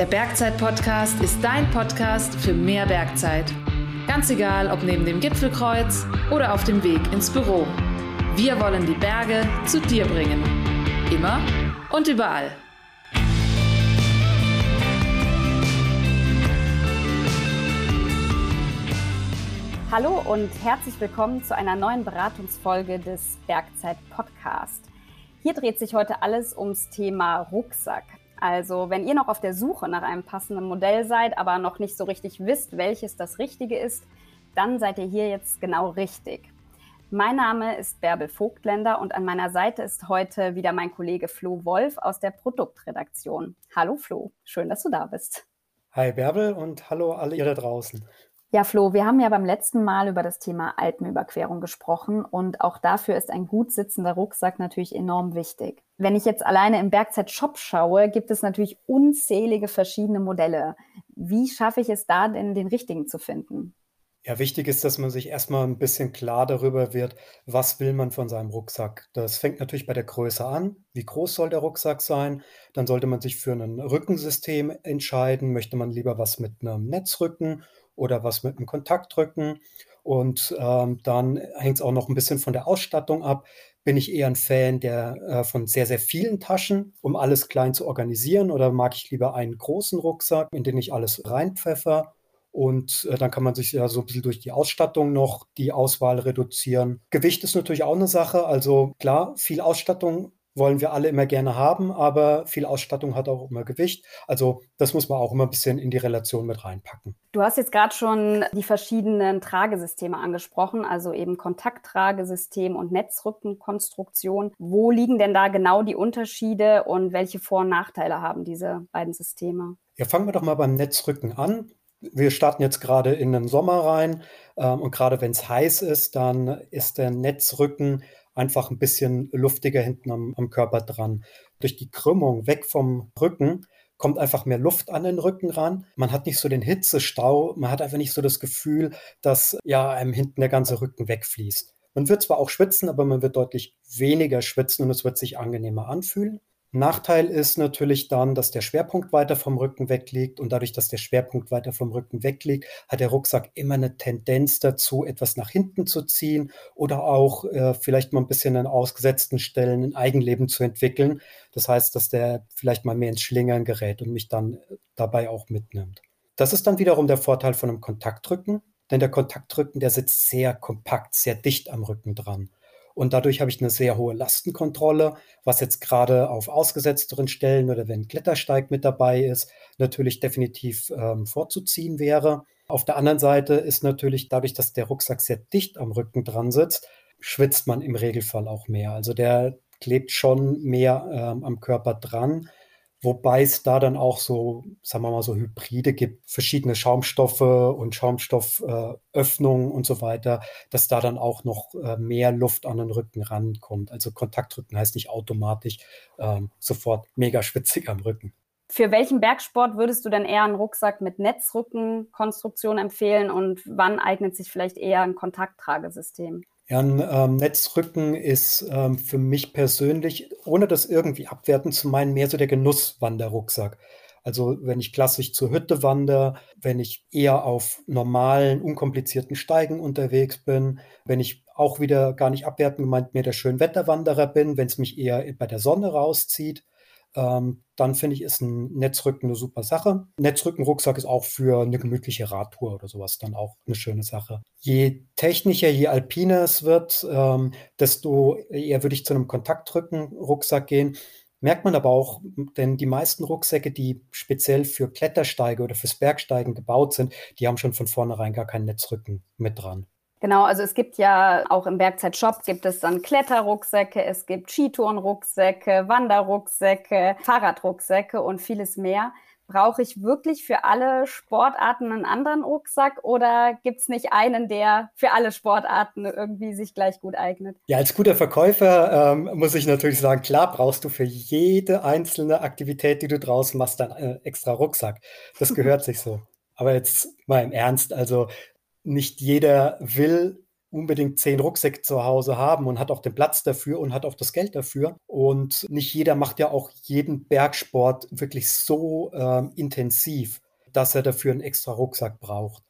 Der Bergzeit-Podcast ist dein Podcast für mehr Bergzeit. Ganz egal, ob neben dem Gipfelkreuz oder auf dem Weg ins Büro. Wir wollen die Berge zu dir bringen. Immer und überall. Hallo und herzlich willkommen zu einer neuen Beratungsfolge des Bergzeit Podcast. Hier dreht sich heute alles ums Thema Rucksack. Also wenn ihr noch auf der Suche nach einem passenden Modell seid, aber noch nicht so richtig wisst, welches das Richtige ist, dann seid ihr hier jetzt genau richtig. Mein Name ist Bärbel Vogtländer und an meiner Seite ist heute wieder mein Kollege Flo Wolf aus der Produktredaktion. Hallo Flo, schön, dass du da bist. Hi Bärbel und hallo alle ihr da draußen. Ja, Flo, wir haben ja beim letzten Mal über das Thema Alpenüberquerung gesprochen und auch dafür ist ein gut sitzender Rucksack natürlich enorm wichtig. Wenn ich jetzt alleine im Bergzeit-Shop schaue, gibt es natürlich unzählige verschiedene Modelle. Wie schaffe ich es da denn, den richtigen zu finden? Ja, wichtig ist, dass man sich erstmal ein bisschen klar darüber wird, was will man von seinem Rucksack. Das fängt natürlich bei der Größe an. Wie groß soll der Rucksack sein? Dann sollte man sich für ein Rückensystem entscheiden. Möchte man lieber was mit einem Netzrücken oder was mit einem Kontaktdrücken. Und ähm, dann hängt es auch noch ein bisschen von der Ausstattung ab. Bin ich eher ein Fan der, äh, von sehr, sehr vielen Taschen, um alles klein zu organisieren? Oder mag ich lieber einen großen Rucksack, in den ich alles reinpfeffer? Und äh, dann kann man sich ja so ein bisschen durch die Ausstattung noch die Auswahl reduzieren. Gewicht ist natürlich auch eine Sache. Also klar, viel Ausstattung wollen wir alle immer gerne haben, aber viel Ausstattung hat auch immer Gewicht. Also das muss man auch immer ein bisschen in die Relation mit reinpacken. Du hast jetzt gerade schon die verschiedenen Tragesysteme angesprochen, also eben Kontakttragesystem und Netzrückenkonstruktion. Wo liegen denn da genau die Unterschiede und welche Vor- und Nachteile haben diese beiden Systeme? Ja, fangen wir doch mal beim Netzrücken an. Wir starten jetzt gerade in den Sommer rein ähm, und gerade wenn es heiß ist, dann ist der Netzrücken einfach ein bisschen luftiger hinten am, am Körper dran. Durch die Krümmung weg vom Rücken kommt einfach mehr Luft an den Rücken ran. Man hat nicht so den Hitzestau, man hat einfach nicht so das Gefühl, dass ja einem hinten der ganze Rücken wegfließt. Man wird zwar auch schwitzen, aber man wird deutlich weniger schwitzen und es wird sich angenehmer anfühlen. Nachteil ist natürlich dann, dass der Schwerpunkt weiter vom Rücken wegliegt und dadurch, dass der Schwerpunkt weiter vom Rücken wegliegt, hat der Rucksack immer eine Tendenz dazu, etwas nach hinten zu ziehen oder auch äh, vielleicht mal ein bisschen an ausgesetzten Stellen ein Eigenleben zu entwickeln. Das heißt, dass der vielleicht mal mehr ins Schlingern gerät und mich dann äh, dabei auch mitnimmt. Das ist dann wiederum der Vorteil von einem Kontaktdrücken, denn der Kontaktdrücken, der sitzt sehr kompakt, sehr dicht am Rücken dran. Und dadurch habe ich eine sehr hohe Lastenkontrolle, was jetzt gerade auf ausgesetzteren Stellen oder wenn Klettersteig mit dabei ist, natürlich definitiv ähm, vorzuziehen wäre. Auf der anderen Seite ist natürlich dadurch, dass der Rucksack sehr dicht am Rücken dran sitzt, schwitzt man im Regelfall auch mehr. Also der klebt schon mehr ähm, am Körper dran. Wobei es da dann auch so, sagen wir mal, so Hybride gibt, verschiedene Schaumstoffe und Schaumstofföffnungen äh, und so weiter, dass da dann auch noch äh, mehr Luft an den Rücken rankommt. Also Kontaktrücken heißt nicht automatisch ähm, sofort mega schwitzig am Rücken. Für welchen Bergsport würdest du denn eher einen Rucksack mit Netzrückenkonstruktion empfehlen und wann eignet sich vielleicht eher ein Kontakttragesystem? Ja, ein ähm, Netzrücken ist ähm, für mich persönlich, ohne das irgendwie abwerten zu meinen, mehr so der Genusswanderrucksack. Also wenn ich klassisch zur Hütte wandere, wenn ich eher auf normalen, unkomplizierten Steigen unterwegs bin, wenn ich auch wieder gar nicht abwerten gemeint mehr der Schönwetterwanderer bin, wenn es mich eher bei der Sonne rauszieht, ähm, dann finde ich, ist ein Netzrücken eine super Sache. Netzrückenrucksack ist auch für eine gemütliche Radtour oder sowas dann auch eine schöne Sache. Je technischer, je alpiner es wird, ähm, desto eher würde ich zu einem Kontaktrückenrucksack gehen. Merkt man aber auch, denn die meisten Rucksäcke, die speziell für Klettersteige oder fürs Bergsteigen gebaut sind, die haben schon von vornherein gar keinen Netzrücken mit dran. Genau, also es gibt ja auch im Bergzeit-Shop gibt es dann Kletterrucksäcke, es gibt Skitourenrucksäcke, Wanderrucksäcke, Fahrradrucksäcke und vieles mehr. Brauche ich wirklich für alle Sportarten einen anderen Rucksack oder gibt es nicht einen, der für alle Sportarten irgendwie sich gleich gut eignet? Ja, als guter Verkäufer ähm, muss ich natürlich sagen, klar brauchst du für jede einzelne Aktivität, die du draußen machst, dann äh, extra Rucksack. Das gehört sich so. Aber jetzt mal im Ernst, also nicht jeder will unbedingt zehn Rucksäcke zu Hause haben und hat auch den Platz dafür und hat auch das Geld dafür. Und nicht jeder macht ja auch jeden Bergsport wirklich so äh, intensiv, dass er dafür einen extra Rucksack braucht.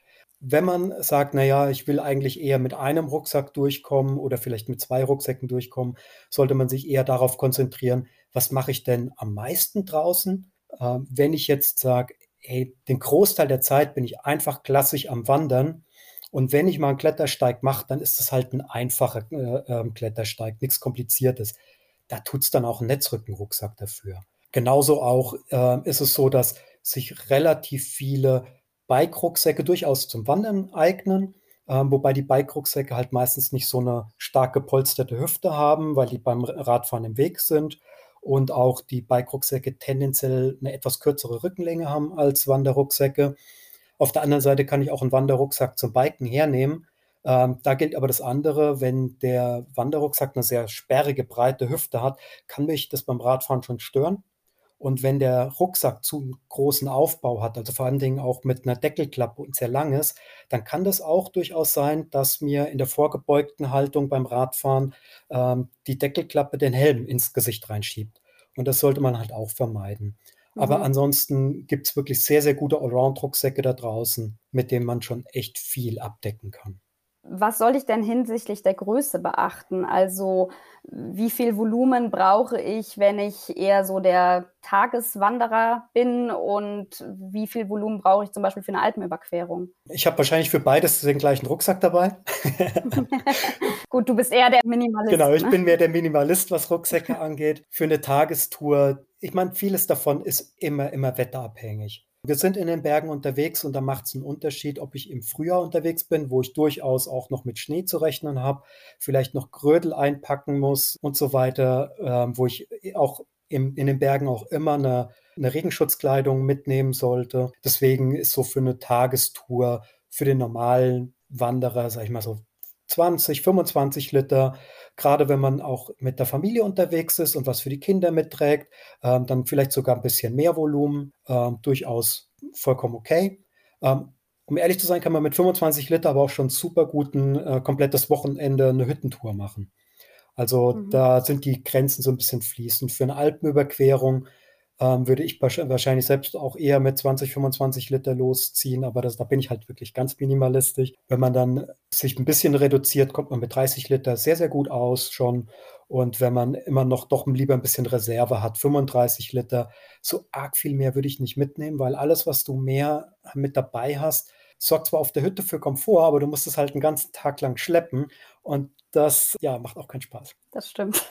Wenn man sagt, naja, ich will eigentlich eher mit einem Rucksack durchkommen oder vielleicht mit zwei Rucksäcken durchkommen, sollte man sich eher darauf konzentrieren, was mache ich denn am meisten draußen? Äh, wenn ich jetzt sage, hey, den Großteil der Zeit bin ich einfach klassisch am Wandern, und wenn ich mal einen Klettersteig mache, dann ist das halt ein einfacher äh, ähm, Klettersteig, nichts Kompliziertes. Da tut es dann auch ein Netzrückenrucksack dafür. Genauso auch äh, ist es so, dass sich relativ viele Bike-Rucksäcke durchaus zum Wandern eignen, äh, wobei die Bike-Rucksäcke halt meistens nicht so eine stark gepolsterte Hüfte haben, weil die beim Radfahren im Weg sind und auch die Bike-Rucksäcke tendenziell eine etwas kürzere Rückenlänge haben als Wanderrucksäcke. Auf der anderen Seite kann ich auch einen Wanderrucksack zum Biken hernehmen. Ähm, da gilt aber das andere, wenn der Wanderrucksack eine sehr sperrige, breite Hüfte hat, kann mich das beim Radfahren schon stören. Und wenn der Rucksack zu großen Aufbau hat, also vor allen Dingen auch mit einer Deckelklappe und sehr lang ist, dann kann das auch durchaus sein, dass mir in der vorgebeugten Haltung beim Radfahren ähm, die Deckelklappe den Helm ins Gesicht reinschiebt. Und das sollte man halt auch vermeiden. Aber mhm. ansonsten gibt es wirklich sehr, sehr gute Allround-Rucksäcke da draußen, mit denen man schon echt viel abdecken kann. Was soll ich denn hinsichtlich der Größe beachten? Also wie viel Volumen brauche ich, wenn ich eher so der Tageswanderer bin und wie viel Volumen brauche ich zum Beispiel für eine Alpenüberquerung? Ich habe wahrscheinlich für beides den gleichen Rucksack dabei. Gut, du bist eher der Minimalist. Genau, ich ne? bin mehr der Minimalist, was Rucksäcke angeht. Für eine Tagestour, ich meine, vieles davon ist immer, immer wetterabhängig. Wir sind in den Bergen unterwegs und da macht es einen Unterschied, ob ich im Frühjahr unterwegs bin, wo ich durchaus auch noch mit Schnee zu rechnen habe, vielleicht noch Grödel einpacken muss und so weiter, äh, wo ich auch im, in den Bergen auch immer eine, eine Regenschutzkleidung mitnehmen sollte. Deswegen ist so für eine Tagestour für den normalen Wanderer, sag ich mal so 20, 25 Liter, gerade wenn man auch mit der Familie unterwegs ist und was für die Kinder mitträgt, ähm, dann vielleicht sogar ein bisschen mehr Volumen, ähm, durchaus vollkommen okay. Ähm, um ehrlich zu sein, kann man mit 25 Liter aber auch schon super guten, äh, komplettes Wochenende eine Hüttentour machen. Also mhm. da sind die Grenzen so ein bisschen fließend. Für eine Alpenüberquerung ähm, würde ich wahrscheinlich selbst auch eher mit 20, 25 Liter losziehen, aber das, da bin ich halt wirklich ganz minimalistisch. Wenn man dann sich ein bisschen reduziert, kommt man mit 30 Liter sehr, sehr gut aus schon. Und wenn man immer noch doch lieber ein bisschen Reserve hat, 35 Liter, so arg viel mehr würde ich nicht mitnehmen, weil alles, was du mehr mit dabei hast, sorgt zwar auf der Hütte für Komfort, aber du musst es halt einen ganzen Tag lang schleppen. Und das ja, macht auch keinen Spaß. Das stimmt.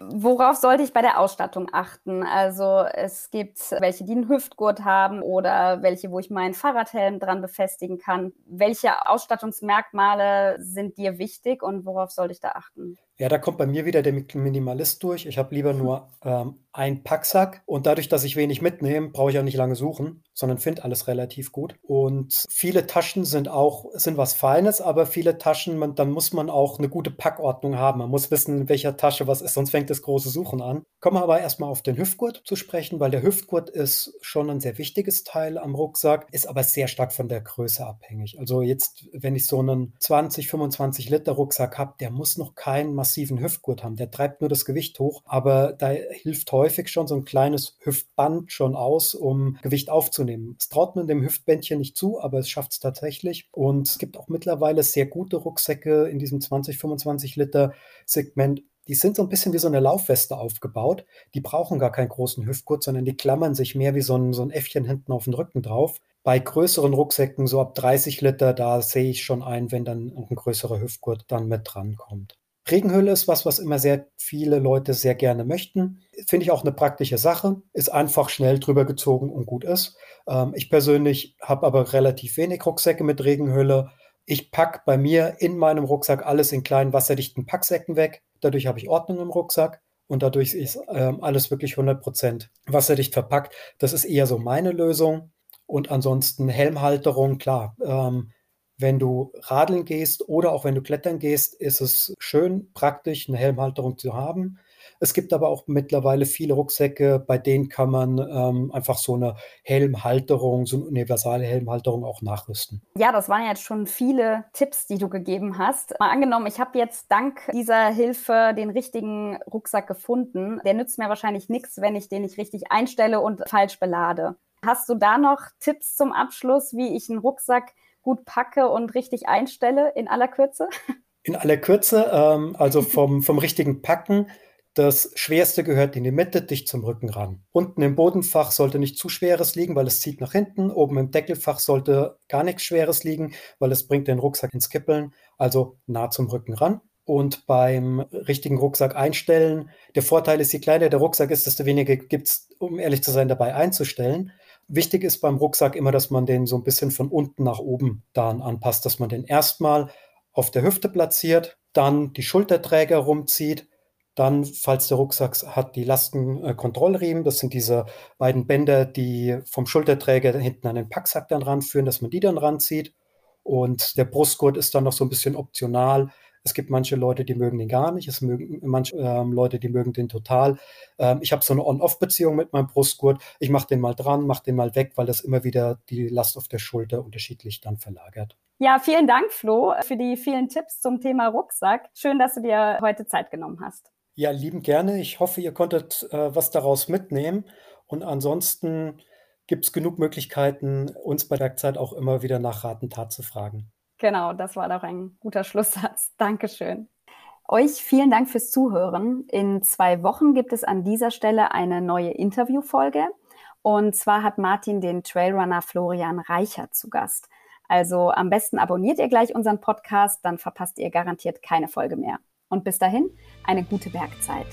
Worauf sollte ich bei der Ausstattung achten? Also es gibt welche, die einen Hüftgurt haben oder welche, wo ich meinen Fahrradhelm dran befestigen kann. Welche Ausstattungsmerkmale sind dir wichtig und worauf sollte ich da achten? Ja, da kommt bei mir wieder der Minimalist durch. Ich habe lieber nur ähm, einen Packsack und dadurch, dass ich wenig mitnehme, brauche ich auch nicht lange suchen, sondern finde alles relativ gut. Und viele Taschen sind auch sind was Feines, aber viele Taschen, man, dann muss man auch eine gute Packordnung haben. Man muss wissen, in welcher Tasche was ist, sonst fängt das große Suchen an. Kommen wir aber erstmal auf den Hüftgurt zu sprechen, weil der Hüftgurt ist schon ein sehr wichtiges Teil am Rucksack, ist aber sehr stark von der Größe abhängig. Also jetzt, wenn ich so einen 20, 25 Liter Rucksack habe, der muss noch keinen massiven Hüftgurt haben. Der treibt nur das Gewicht hoch, aber da hilft häufig schon so ein kleines Hüftband schon aus, um Gewicht aufzunehmen. Es traut man dem Hüftbändchen nicht zu, aber es schafft es tatsächlich. Und es gibt auch mittlerweile sehr gute Rucksäcke in diesem 20, 25 Liter Segment. Die sind so ein bisschen wie so eine Laufweste aufgebaut. Die brauchen gar keinen großen Hüftgurt, sondern die klammern sich mehr wie so ein, so ein Äffchen hinten auf den Rücken drauf. Bei größeren Rucksäcken, so ab 30 Liter, da sehe ich schon ein, wenn dann ein größerer Hüftgurt dann mit dran kommt. Regenhülle ist was, was immer sehr viele Leute sehr gerne möchten. Finde ich auch eine praktische Sache. Ist einfach schnell drüber gezogen und gut ist. Ähm, ich persönlich habe aber relativ wenig Rucksäcke mit Regenhülle. Ich packe bei mir in meinem Rucksack alles in kleinen wasserdichten Packsäcken weg. Dadurch habe ich Ordnung im Rucksack und dadurch ist ähm, alles wirklich 100% wasserdicht verpackt. Das ist eher so meine Lösung. Und ansonsten Helmhalterung, klar. Ähm, wenn du radeln gehst oder auch wenn du klettern gehst, ist es schön praktisch, eine Helmhalterung zu haben. Es gibt aber auch mittlerweile viele Rucksäcke, bei denen kann man ähm, einfach so eine Helmhalterung, so eine universale Helmhalterung auch nachrüsten. Ja, das waren jetzt schon viele Tipps, die du gegeben hast. Mal angenommen, ich habe jetzt dank dieser Hilfe den richtigen Rucksack gefunden. Der nützt mir wahrscheinlich nichts, wenn ich den nicht richtig einstelle und falsch belade. Hast du da noch Tipps zum Abschluss, wie ich einen Rucksack gut packe und richtig einstelle in aller Kürze? In aller Kürze, ähm, also vom, vom richtigen Packen. Das Schwerste gehört in die Mitte, dicht zum Rücken ran. Unten im Bodenfach sollte nicht zu Schweres liegen, weil es zieht nach hinten. Oben im Deckelfach sollte gar nichts Schweres liegen, weil es bringt den Rucksack ins Kippeln. Also nah zum Rücken ran. Und beim richtigen Rucksack einstellen, der Vorteil ist, je kleiner der Rucksack ist, desto weniger gibt es, um ehrlich zu sein, dabei einzustellen. Wichtig ist beim Rucksack immer, dass man den so ein bisschen von unten nach oben dann anpasst, dass man den erstmal auf der Hüfte platziert, dann die Schulterträger rumzieht, dann, falls der Rucksack hat, die Lastenkontrollriemen. Das sind diese beiden Bänder, die vom Schulterträger hinten an den Packsack dann ranführen, dass man die dann ranzieht. Und der Brustgurt ist dann noch so ein bisschen optional. Es gibt manche Leute, die mögen den gar nicht. Es mögen manche ähm, Leute, die mögen den total. Ähm, ich habe so eine On-Off-Beziehung mit meinem Brustgurt. Ich mache den mal dran, mache den mal weg, weil das immer wieder die Last auf der Schulter unterschiedlich dann verlagert. Ja, vielen Dank, Flo, für die vielen Tipps zum Thema Rucksack. Schön, dass du dir heute Zeit genommen hast. Ja, lieben gerne. Ich hoffe, ihr konntet äh, was daraus mitnehmen. Und ansonsten gibt es genug Möglichkeiten, uns bei der Zeit auch immer wieder nach Ratentat zu fragen. Genau, das war doch ein guter Schlusssatz. Dankeschön. Euch vielen Dank fürs Zuhören. In zwei Wochen gibt es an dieser Stelle eine neue Interviewfolge. Und zwar hat Martin den Trailrunner Florian Reichert zu Gast. Also am besten abonniert ihr gleich unseren Podcast, dann verpasst ihr garantiert keine Folge mehr. Und bis dahin eine gute Bergzeit.